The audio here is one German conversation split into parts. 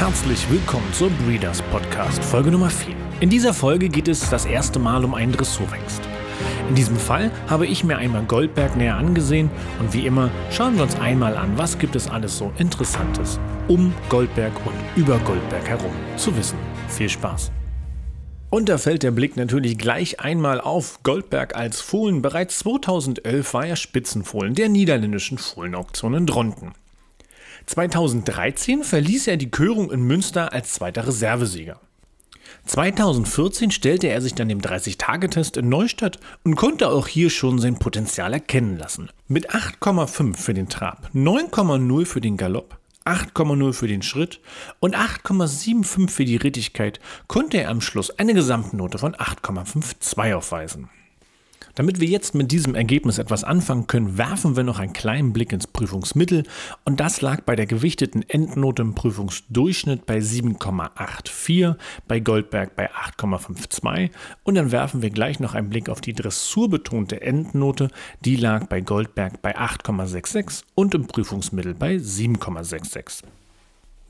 Herzlich willkommen zur Breeders Podcast, Folge Nummer 4. In dieser Folge geht es das erste Mal um einen Dressurhengst. In diesem Fall habe ich mir einmal Goldberg näher angesehen und wie immer schauen wir uns einmal an, was gibt es alles so Interessantes um Goldberg und über Goldberg herum zu wissen. Viel Spaß! Und da fällt der Blick natürlich gleich einmal auf Goldberg als Fohlen. Bereits 2011 war er Spitzenfohlen der niederländischen Fohlenauktion in Dronten. 2013 verließ er die Körung in Münster als zweiter Reservesieger. 2014 stellte er sich dann dem 30-Tage-Test in Neustadt und konnte auch hier schon sein Potenzial erkennen lassen. Mit 8,5 für den Trab, 9,0 für den Galopp, 8,0 für den Schritt und 8,75 für die Rittigkeit konnte er am Schluss eine Gesamtnote von 8,52 aufweisen. Damit wir jetzt mit diesem Ergebnis etwas anfangen können, werfen wir noch einen kleinen Blick ins Prüfungsmittel. Und das lag bei der gewichteten Endnote im Prüfungsdurchschnitt bei 7,84, bei Goldberg bei 8,52 und dann werfen wir gleich noch einen Blick auf die dressurbetonte Endnote, die lag bei Goldberg bei 8,66 und im Prüfungsmittel bei 7,66.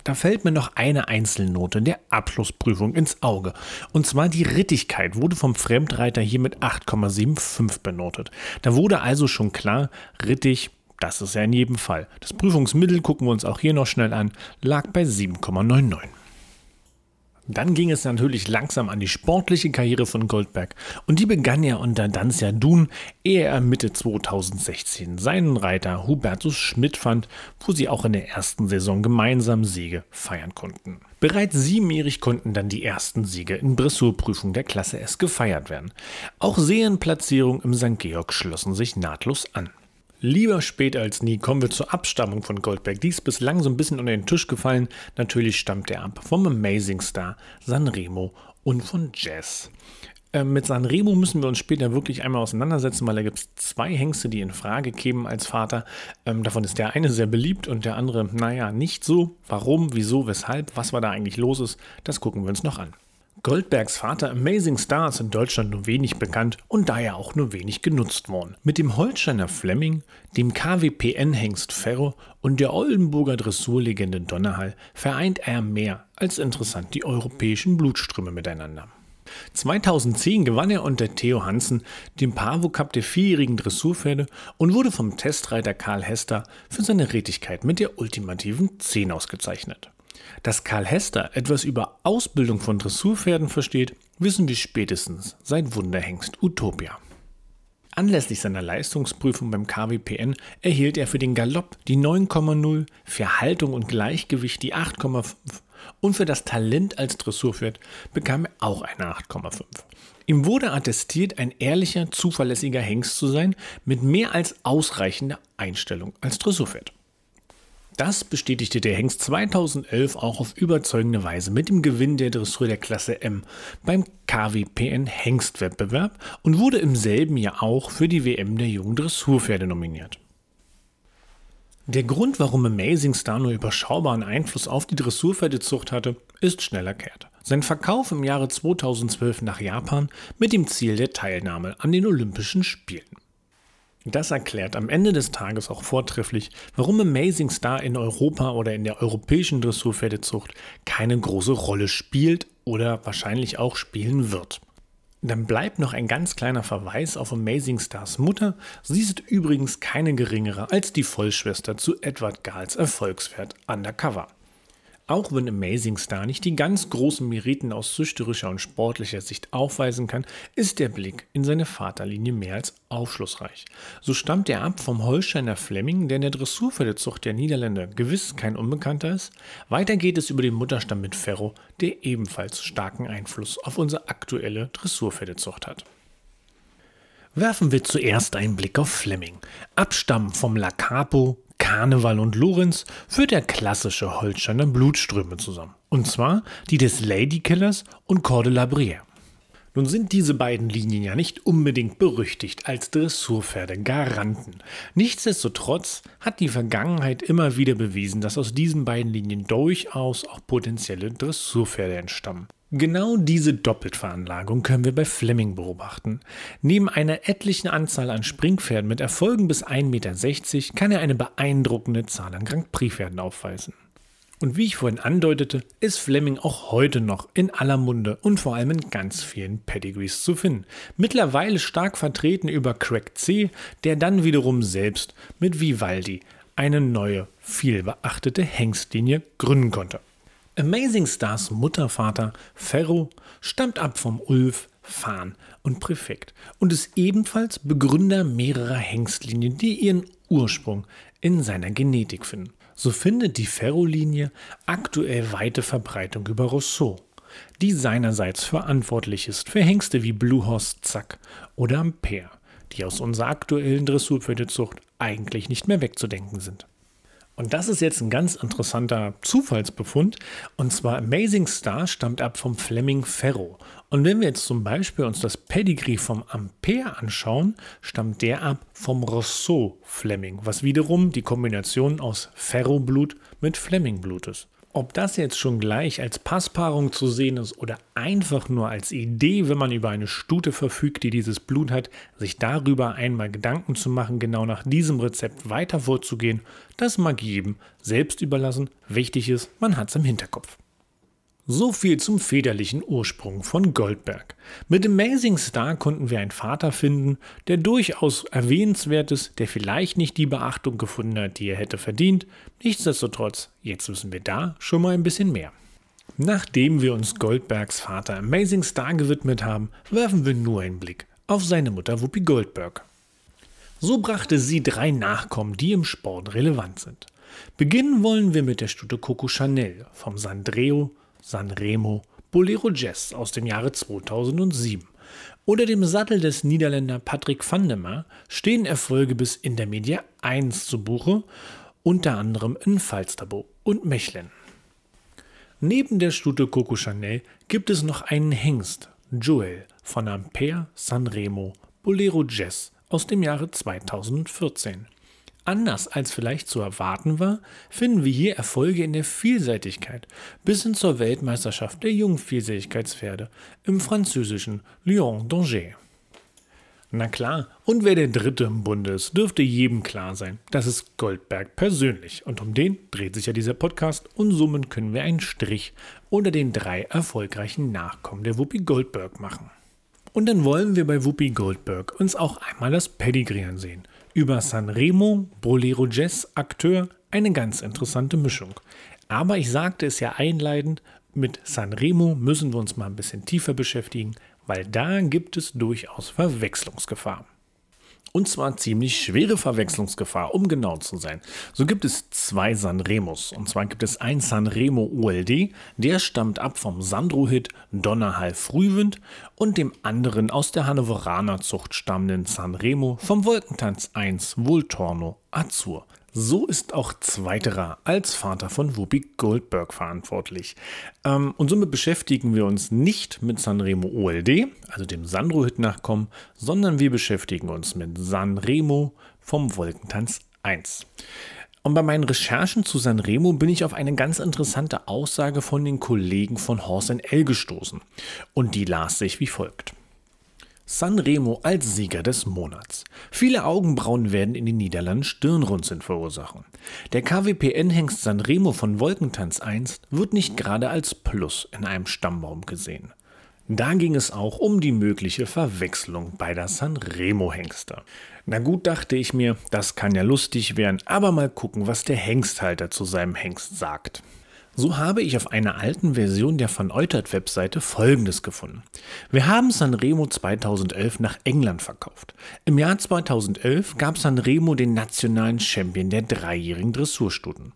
Da fällt mir noch eine Einzelnote der Abschlussprüfung ins Auge. Und zwar die Rittigkeit wurde vom Fremdreiter hier mit 8,75 benotet. Da wurde also schon klar, Rittig, das ist ja in jedem Fall. Das Prüfungsmittel gucken wir uns auch hier noch schnell an, lag bei 7,99. Dann ging es natürlich langsam an die sportliche Karriere von Goldberg und die begann ja unter Dancia Dun, ehe er Mitte 2016 seinen Reiter Hubertus Schmidt fand, wo sie auch in der ersten Saison gemeinsam Siege feiern konnten. Bereits siebenjährig konnten dann die ersten Siege in Dressurprüfung der Klasse S gefeiert werden. Auch Serienplatzierungen im St. Georg schlossen sich nahtlos an. Lieber spät als nie kommen wir zur Abstammung von Goldberg. Die ist bislang so ein bisschen unter den Tisch gefallen. Natürlich stammt er ab vom Amazing Star, Sanremo und von Jazz. Äh, mit Sanremo müssen wir uns später wirklich einmal auseinandersetzen, weil da gibt es zwei Hengste, die in Frage kämen als Vater. Ähm, davon ist der eine sehr beliebt und der andere, naja, nicht so. Warum, wieso, weshalb, was war da eigentlich los ist, das gucken wir uns noch an. Goldbergs Vater Amazing Star ist in Deutschland nur wenig bekannt und daher auch nur wenig genutzt worden. Mit dem Holsteiner Fleming, dem KWPN-Hengst Ferro und der Oldenburger Dressurlegende Donnerhall vereint er mehr als interessant die europäischen Blutströme miteinander. 2010 gewann er unter Theo Hansen den Pavo Cup der vierjährigen Dressurpferde und wurde vom Testreiter Karl Hester für seine Rätigkeit mit der ultimativen 10 ausgezeichnet. Dass Karl Hester etwas über Ausbildung von Dressurpferden versteht, wissen wir spätestens seit Wunderhengst Utopia. Anlässlich seiner Leistungsprüfung beim KWPN erhielt er für den Galopp die 9,0, für Haltung und Gleichgewicht die 8,5 und für das Talent als Dressurpferd bekam er auch eine 8,5. Ihm wurde attestiert, ein ehrlicher, zuverlässiger Hengst zu sein, mit mehr als ausreichender Einstellung als Dressurpferd. Das bestätigte der Hengst 2011 auch auf überzeugende Weise mit dem Gewinn der Dressur der Klasse M beim KWPN Hengstwettbewerb und wurde im selben Jahr auch für die WM der jungen Dressurpferde nominiert. Der Grund, warum Amazing Star nur überschaubaren Einfluss auf die Dressurpferdezucht hatte, ist schnell erklärt. Sein Verkauf im Jahre 2012 nach Japan mit dem Ziel der Teilnahme an den Olympischen Spielen. Das erklärt am Ende des Tages auch vortrefflich, warum Amazing Star in Europa oder in der europäischen Dressurpferdezucht keine große Rolle spielt oder wahrscheinlich auch spielen wird. Dann bleibt noch ein ganz kleiner Verweis auf Amazing Stars Mutter. Sie ist übrigens keine geringere als die Vollschwester zu Edward Gahls Erfolgspferd Undercover. Auch wenn Amazing Star nicht die ganz großen Meriten aus züchterischer und sportlicher Sicht aufweisen kann, ist der Blick in seine Vaterlinie mehr als aufschlussreich. So stammt er ab vom Holsteiner Fleming, der in der Dressurpferdezucht der Niederländer gewiss kein Unbekannter ist. Weiter geht es über den Mutterstamm mit Ferro, der ebenfalls starken Einfluss auf unsere aktuelle Dressurpferdezucht hat. Werfen wir zuerst einen Blick auf Fleming. Abstammen vom La Capo, Karneval und Lorenz führt der klassische Holsteiner Blutströme zusammen. Und zwar die des Ladykillers und Cordela Brière. Nun sind diese beiden Linien ja nicht unbedingt berüchtigt als Dressurpferde-Garanten. Nichtsdestotrotz hat die Vergangenheit immer wieder bewiesen, dass aus diesen beiden Linien durchaus auch potenzielle Dressurpferde entstammen. Genau diese Doppeltveranlagung können wir bei Fleming beobachten. Neben einer etlichen Anzahl an Springpferden mit Erfolgen bis 1,60 Meter kann er eine beeindruckende Zahl an Grand Prix-Pferden aufweisen. Und wie ich vorhin andeutete, ist Fleming auch heute noch in aller Munde und vor allem in ganz vielen Pedigrees zu finden. Mittlerweile stark vertreten über Craig C., der dann wiederum selbst mit Vivaldi eine neue, vielbeachtete Hengstlinie gründen konnte. Amazing Stars Muttervater Ferro stammt ab vom Ulf, Fahn und Präfekt und ist ebenfalls Begründer mehrerer Hengstlinien, die ihren Ursprung in seiner Genetik finden so findet die Ferro-Linie aktuell weite Verbreitung über Rousseau, die seinerseits verantwortlich ist für Hengste wie Bluehorse Zack oder Ampere, die aus unserer aktuellen Dressurpferdezucht eigentlich nicht mehr wegzudenken sind. Und das ist jetzt ein ganz interessanter Zufallsbefund. Und zwar Amazing Star stammt ab vom Fleming Ferro. Und wenn wir jetzt zum Beispiel uns das Pedigree vom Ampere anschauen, stammt der ab vom Rousseau Fleming, was wiederum die Kombination aus Ferro-Blut mit Fleming-Blut ist. Ob das jetzt schon gleich als Passpaarung zu sehen ist oder einfach nur als Idee, wenn man über eine Stute verfügt, die dieses Blut hat, sich darüber einmal Gedanken zu machen, genau nach diesem Rezept weiter vorzugehen, das mag jedem selbst überlassen. Wichtig ist, man hat es im Hinterkopf. So viel zum väterlichen Ursprung von Goldberg. Mit Amazing Star konnten wir einen Vater finden, der durchaus erwähnenswert ist, der vielleicht nicht die Beachtung gefunden hat, die er hätte verdient. Nichtsdestotrotz, jetzt wissen wir da schon mal ein bisschen mehr. Nachdem wir uns Goldbergs Vater Amazing Star gewidmet haben, werfen wir nur einen Blick auf seine Mutter Whoopi Goldberg. So brachte sie drei Nachkommen, die im Sport relevant sind. Beginnen wollen wir mit der Stute Coco Chanel vom Sandreo Sanremo Bolero Jazz aus dem Jahre 2007. Unter dem Sattel des Niederländer Patrick van der Meer stehen Erfolge bis in der Media 1 zu Buche, unter anderem in Falsterbo und Mechelen. Neben der Stute Coco Chanel gibt es noch einen Hengst, Joel von Ampere Sanremo Bolero Jazz aus dem Jahre 2014. Anders als vielleicht zu erwarten war, finden wir hier Erfolge in der Vielseitigkeit bis hin zur Weltmeisterschaft der Jungvielseitigkeitspferde im französischen Lyon d'Angers. Na klar, und wer der Dritte im Bunde ist, dürfte jedem klar sein. Das ist Goldberg persönlich. Und um den dreht sich ja dieser Podcast und somit können wir einen Strich unter den drei erfolgreichen Nachkommen der Whoopi Goldberg machen. Und dann wollen wir bei Whoopi Goldberg uns auch einmal das Pedigree ansehen. Über Sanremo, Bolero Jazz, Akteur, eine ganz interessante Mischung. Aber ich sagte es ja einleitend, mit Sanremo müssen wir uns mal ein bisschen tiefer beschäftigen, weil da gibt es durchaus Verwechslungsgefahr. Und zwar ziemlich schwere Verwechslungsgefahr, um genau zu sein. So gibt es zwei Sanremos. Und zwar gibt es ein Sanremo OLD, der stammt ab vom Sandro-Hit Donnerhall Frühwind und dem anderen aus der Hannoveraner Zucht stammenden Sanremo vom Wolkentanz 1 Voltorno Azur. So ist auch Zweiterer als Vater von Whoopi Goldberg verantwortlich. Ähm, und somit beschäftigen wir uns nicht mit Sanremo OLD, also dem Sandro-Hit-Nachkommen, sondern wir beschäftigen uns mit Sanremo vom Wolkentanz 1. Und bei meinen Recherchen zu Sanremo bin ich auf eine ganz interessante Aussage von den Kollegen von Horse L gestoßen. Und die las sich wie folgt. Sanremo als Sieger des Monats. Viele Augenbrauen werden in den Niederlanden Stirnrunzeln verursachen. Der KWPN-Hengst Sanremo von Wolkentanz 1 wird nicht gerade als Plus in einem Stammbaum gesehen. Da ging es auch um die mögliche Verwechslung beider Sanremo-Hengste. Na gut, dachte ich mir, das kann ja lustig werden, aber mal gucken, was der Hengsthalter zu seinem Hengst sagt. So habe ich auf einer alten Version der Van Eutert Webseite folgendes gefunden. Wir haben Sanremo 2011 nach England verkauft. Im Jahr 2011 gab Sanremo den nationalen Champion der dreijährigen Dressurstuten.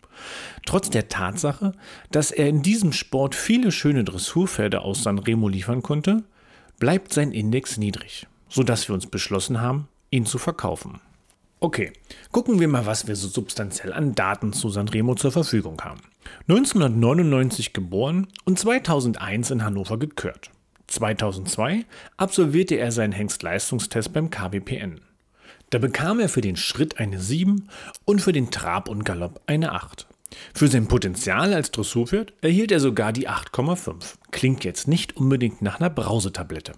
Trotz der Tatsache, dass er in diesem Sport viele schöne Dressurpferde aus Sanremo liefern konnte, bleibt sein Index niedrig, sodass wir uns beschlossen haben, ihn zu verkaufen. Okay, gucken wir mal, was wir so substanziell an Daten zu Sanremo zur Verfügung haben. 1999 geboren und 2001 in Hannover gekürt. 2002 absolvierte er seinen Hengstleistungstest beim KBPN. Da bekam er für den Schritt eine 7 und für den Trab und Galopp eine 8. Für sein Potenzial als Dressurpferd erhielt er sogar die 8,5. Klingt jetzt nicht unbedingt nach einer Brausetablette.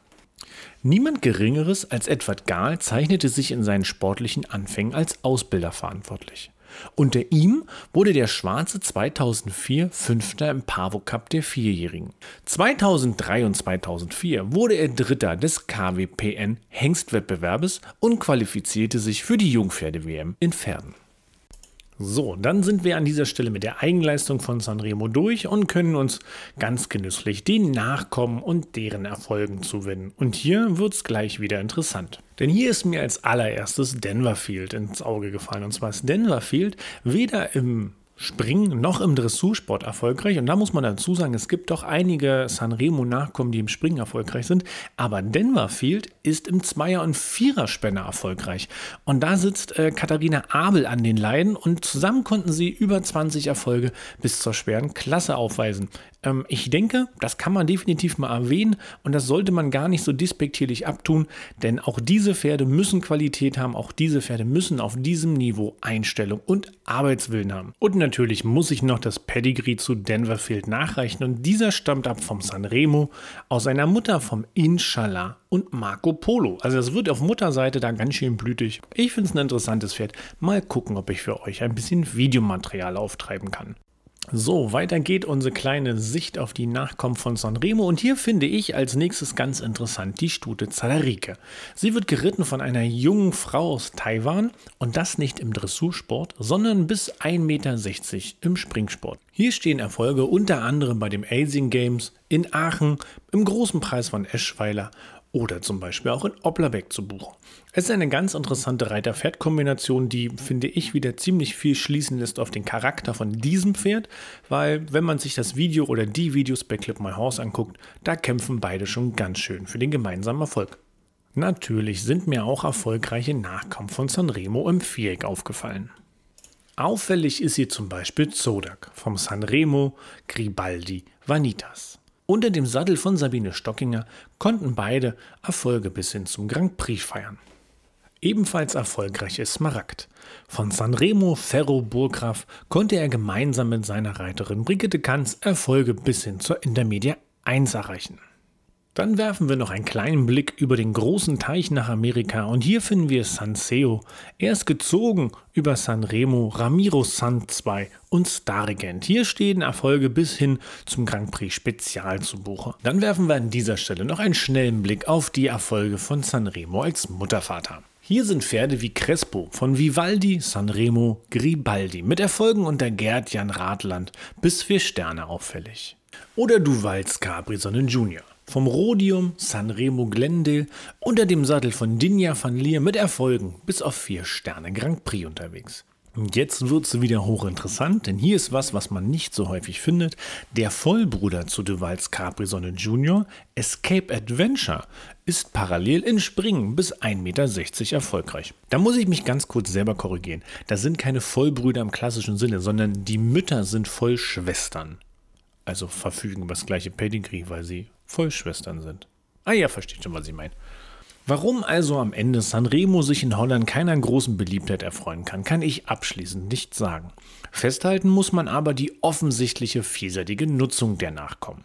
Niemand Geringeres als Edward Gahl zeichnete sich in seinen sportlichen Anfängen als Ausbilder verantwortlich. Unter ihm wurde der Schwarze 2004 Fünfter im Pavo Cup der Vierjährigen. 2003 und 2004 wurde er Dritter des KWPN Hengstwettbewerbes und qualifizierte sich für die Jungpferde-WM in Pferden. So, dann sind wir an dieser Stelle mit der Eigenleistung von Sanremo durch und können uns ganz genüsslich den Nachkommen und deren Erfolgen zuwenden. Und hier wird es gleich wieder interessant. Denn hier ist mir als allererstes Denverfield ins Auge gefallen. Und zwar ist Denverfield weder im Springen noch im Dressursport erfolgreich. Und da muss man dazu sagen, es gibt doch einige Sanremo-Nachkommen, die im Springen erfolgreich sind. Aber Denverfield ist im Zweier- und Viererspänner erfolgreich. Und da sitzt äh, Katharina Abel an den Leiden und zusammen konnten sie über 20 Erfolge bis zur schweren Klasse aufweisen. Ähm, ich denke, das kann man definitiv mal erwähnen und das sollte man gar nicht so despektierlich abtun, denn auch diese Pferde müssen Qualität haben, auch diese Pferde müssen auf diesem Niveau Einstellung und Arbeitswillen haben. Und natürlich muss ich noch das Pedigree zu Denverfield nachreichen und dieser stammt ab vom Sanremo aus seiner Mutter vom Inshallah und Marco Polo. Also es wird auf Mutterseite da ganz schön blütig. Ich finde es ein interessantes Pferd. Mal gucken, ob ich für euch ein bisschen Videomaterial auftreiben kann. So, weiter geht unsere kleine Sicht auf die Nachkommen von Sanremo und hier finde ich als nächstes ganz interessant die Stute Zalarike. Sie wird geritten von einer jungen Frau aus Taiwan und das nicht im Dressursport, sondern bis 1,60 Meter im Springsport. Hier stehen Erfolge unter anderem bei dem Asing Games in Aachen, im großen Preis von Eschweiler oder zum Beispiel auch in Opplerbeck zu buchen. Es ist eine ganz interessante Reiter-Pferd-Kombination, die, finde ich, wieder ziemlich viel schließen lässt auf den Charakter von diesem Pferd, weil, wenn man sich das Video oder die Videos bei Clip My Horse anguckt, da kämpfen beide schon ganz schön für den gemeinsamen Erfolg. Natürlich sind mir auch erfolgreiche Nachkommen von Sanremo im Viereck aufgefallen. Auffällig ist hier zum Beispiel Zodak vom Sanremo Gribaldi Vanitas. Unter dem Sattel von Sabine Stockinger konnten beide Erfolge bis hin zum Grand Prix feiern. Ebenfalls erfolgreich ist Smaragd. Von Sanremo Ferro Burgraf konnte er gemeinsam mit seiner Reiterin Brigitte Kanz Erfolge bis hin zur Intermedia 1 erreichen. Dann werfen wir noch einen kleinen Blick über den großen Teich nach Amerika und hier finden wir Sanseo. Er ist gezogen über Sanremo, Ramiro San 2 und Starregent. Hier stehen Erfolge bis hin zum Grand Prix Spezial zu Buche. Dann werfen wir an dieser Stelle noch einen schnellen Blick auf die Erfolge von Sanremo als Muttervater. Hier sind Pferde wie Crespo von Vivaldi, Sanremo, Gribaldi mit Erfolgen unter Gerd Jan Radland bis vier Sterne auffällig. Oder Duvals Capri-Sonnen Junior vom Rhodium Sanremo Glendale unter dem Sattel von Dinja van Leer mit Erfolgen bis auf vier Sterne Grand Prix unterwegs. Und jetzt wird es wieder hochinteressant, denn hier ist was, was man nicht so häufig findet. Der Vollbruder zu Duvals Capri-Sonne Junior, Escape Adventure, ist parallel in Springen bis 1,60 Meter erfolgreich. Da muss ich mich ganz kurz selber korrigieren. Das sind keine Vollbrüder im klassischen Sinne, sondern die Mütter sind Vollschwestern. Also verfügen über das gleiche Pedigree, weil sie Vollschwestern sind. Ah ja, versteht schon, was ich meine. Warum also am Ende Sanremo sich in Holland keiner großen Beliebtheit erfreuen kann, kann ich abschließend nicht sagen. Festhalten muss man aber die offensichtliche vielseitige Nutzung der Nachkommen.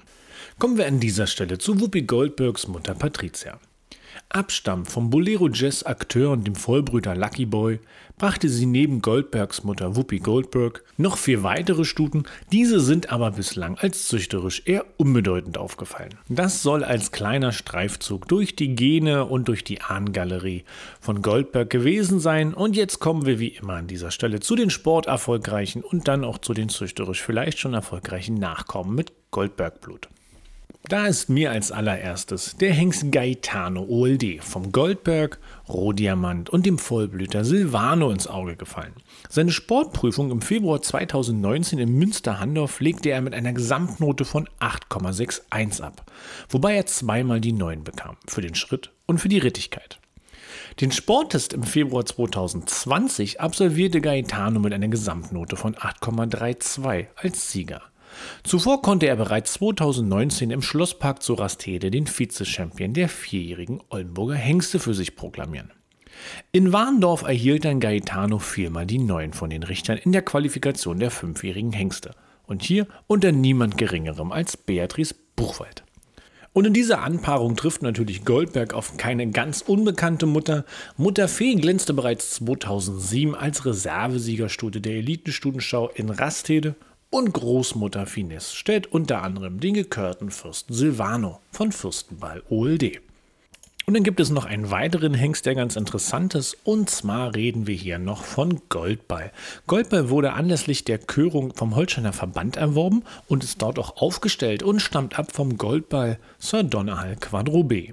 Kommen wir an dieser Stelle zu Whoopi Goldbergs Mutter Patricia. Abstammt vom Bolero Jazz Akteur und dem Vollbrüder Lucky Boy, brachte sie neben Goldbergs Mutter Whoopi Goldberg noch vier weitere Stuten, diese sind aber bislang als züchterisch eher unbedeutend aufgefallen. Das soll als kleiner Streifzug durch die Gene und durch die Ahnengalerie von Goldberg gewesen sein und jetzt kommen wir wie immer an dieser Stelle zu den sporterfolgreichen und dann auch zu den züchterisch vielleicht schon erfolgreichen Nachkommen mit Goldbergblut. Da ist mir als allererstes der Hengst Gaetano OLD vom Goldberg, Rohdiamant und dem Vollblüter Silvano ins Auge gefallen. Seine Sportprüfung im Februar 2019 in Münster-Handorf legte er mit einer Gesamtnote von 8,61 ab, wobei er zweimal die 9 bekam, für den Schritt und für die Rittigkeit. Den Sporttest im Februar 2020 absolvierte Gaetano mit einer Gesamtnote von 8,32 als Sieger. Zuvor konnte er bereits 2019 im Schlosspark zu Rastede den Vize-Champion der vierjährigen Oldenburger Hengste für sich proklamieren. In Warndorf erhielt dann Gaetano viermal die Neun von den Richtern in der Qualifikation der fünfjährigen Hengste. Und hier unter niemand Geringerem als Beatrice Buchwald. Und in dieser Anpaarung trifft natürlich Goldberg auf keine ganz unbekannte Mutter. Mutter Fee glänzte bereits 2007 als Reservesiegerstute der Elitenstudenschau in Rastede und Großmutter Finesse stellt unter anderem den gekörten Fürsten Silvano von Fürstenball OLD. Und dann gibt es noch einen weiteren Hengst, der ganz interessant ist. Und zwar reden wir hier noch von Goldball. Goldball wurde anlässlich der Körung vom Holsteiner Verband erworben und ist dort auch aufgestellt und stammt ab vom Goldball Sir Donnerhall Quadro B.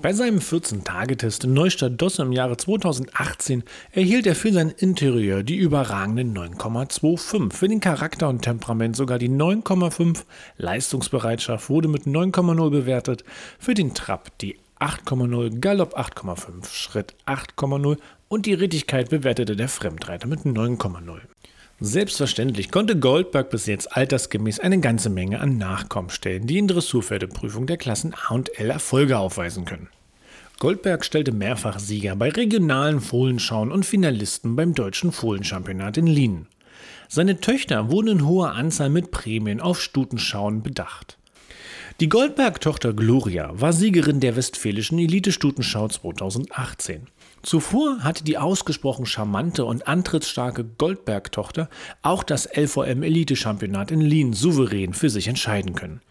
Bei seinem 14-Tage-Test in Neustadt-Dosse im Jahre 2018 erhielt er für sein Interieur die überragenden 9,25, für den Charakter und Temperament sogar die 9,5, Leistungsbereitschaft wurde mit 9,0 bewertet, für den Trab die 8,0, Galopp 8,5, Schritt 8,0 und die Rittigkeit bewertete der Fremdreiter mit 9,0. Selbstverständlich konnte Goldberg bis jetzt altersgemäß eine ganze Menge an Nachkommen stellen, die in Dressurpferdeprüfung der Klassen A und L Erfolge aufweisen können. Goldberg stellte mehrfach Sieger bei regionalen Fohlenschauen und Finalisten beim deutschen Fohlenchampionat in Lienen. Seine Töchter wurden in hoher Anzahl mit Prämien auf Stutenschauen bedacht. Die Goldberg-Tochter Gloria war Siegerin der Westfälischen Elite-Stutenschau 2018. Zuvor hatte die ausgesprochen charmante und antrittsstarke Goldberg-Tochter auch das LVM Elite-Championat in Lien souverän für sich entscheiden können.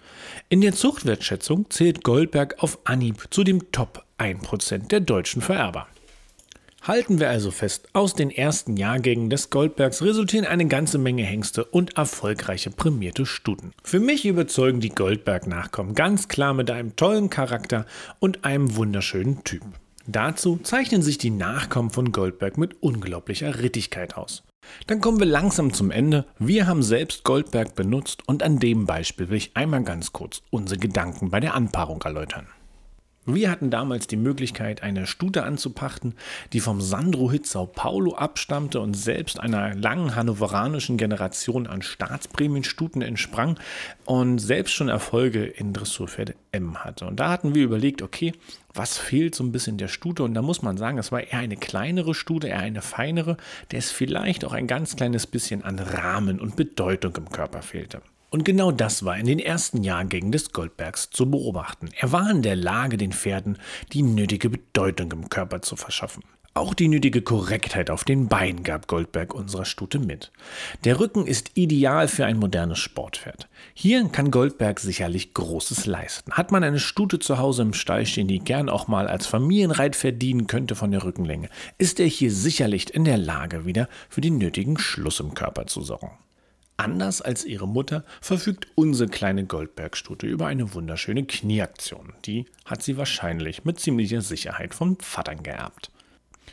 In der Zuchtwertschätzung zählt Goldberg auf Anhieb zu dem Top 1% der deutschen Vererber. Halten wir also fest, aus den ersten Jahrgängen des Goldbergs resultieren eine ganze Menge Hengste und erfolgreiche prämierte Stuten. Für mich überzeugen die Goldberg-Nachkommen ganz klar mit einem tollen Charakter und einem wunderschönen Typ. Dazu zeichnen sich die Nachkommen von Goldberg mit unglaublicher Rittigkeit aus. Dann kommen wir langsam zum Ende. Wir haben selbst Goldberg benutzt und an dem Beispiel will ich einmal ganz kurz unsere Gedanken bei der Anpaarung erläutern. Wir hatten damals die Möglichkeit, eine Stute anzupachten, die vom Sandro-Hit Sao Paulo abstammte und selbst einer langen hannoveranischen Generation an Staatsprämienstuten entsprang und selbst schon Erfolge in Dressurpferde M hatte. Und da hatten wir überlegt, okay, was fehlt so ein bisschen der Stute? Und da muss man sagen, es war eher eine kleinere Stute, eher eine feinere, der es vielleicht auch ein ganz kleines bisschen an Rahmen und Bedeutung im Körper fehlte. Und genau das war in den ersten Jahrgängen des Goldbergs zu beobachten. Er war in der Lage, den Pferden die nötige Bedeutung im Körper zu verschaffen. Auch die nötige Korrektheit auf den Beinen gab Goldberg unserer Stute mit. Der Rücken ist ideal für ein modernes Sportpferd. Hier kann Goldberg sicherlich Großes leisten. Hat man eine Stute zu Hause im Stall stehen, die gern auch mal als Familienreit verdienen könnte von der Rückenlänge, ist er hier sicherlich in der Lage, wieder für den nötigen Schluss im Körper zu sorgen. Anders als ihre Mutter verfügt unsere kleine Goldbergstute über eine wunderschöne Knieaktion. Die hat sie wahrscheinlich mit ziemlicher Sicherheit vom Vatern geerbt.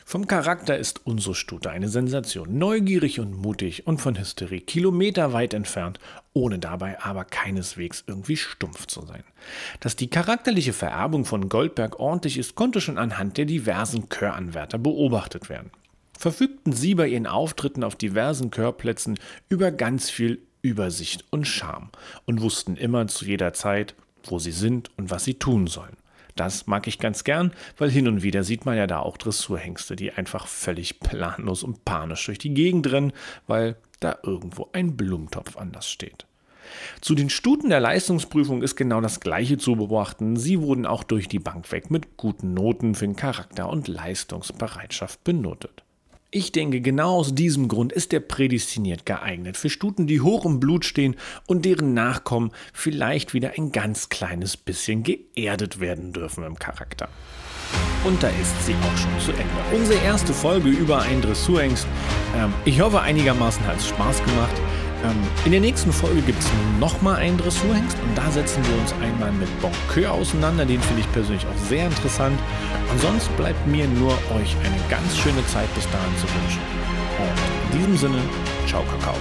Vom Charakter ist unsere Stute eine Sensation, neugierig und mutig und von Hysterie kilometerweit entfernt, ohne dabei aber keineswegs irgendwie stumpf zu sein. Dass die charakterliche Vererbung von Goldberg ordentlich ist, konnte schon anhand der diversen Chöranwärter beobachtet werden verfügten sie bei ihren Auftritten auf diversen Chörplätzen über ganz viel Übersicht und Charme und wussten immer zu jeder Zeit, wo sie sind und was sie tun sollen. Das mag ich ganz gern, weil hin und wieder sieht man ja da auch Dressurhengste, die einfach völlig planlos und panisch durch die Gegend rennen, weil da irgendwo ein Blumentopf anders steht. Zu den Stuten der Leistungsprüfung ist genau das gleiche zu beobachten. Sie wurden auch durch die Bank weg mit guten Noten für den Charakter und Leistungsbereitschaft benotet. Ich denke, genau aus diesem Grund ist er prädestiniert geeignet für Stuten, die hoch im Blut stehen und deren Nachkommen vielleicht wieder ein ganz kleines bisschen geerdet werden dürfen im Charakter. Und da ist sie auch schon zu Ende. Unsere erste Folge über einen Dressurhengst. Ähm, ich hoffe, einigermaßen hat es Spaß gemacht. In der nächsten Folge gibt es nochmal einen Dressurhengst und da setzen wir uns einmal mit Bonqueur auseinander. Den finde ich persönlich auch sehr interessant. Und sonst bleibt mir nur euch eine ganz schöne Zeit bis dahin zu wünschen. Und in diesem Sinne, ciao Kakao.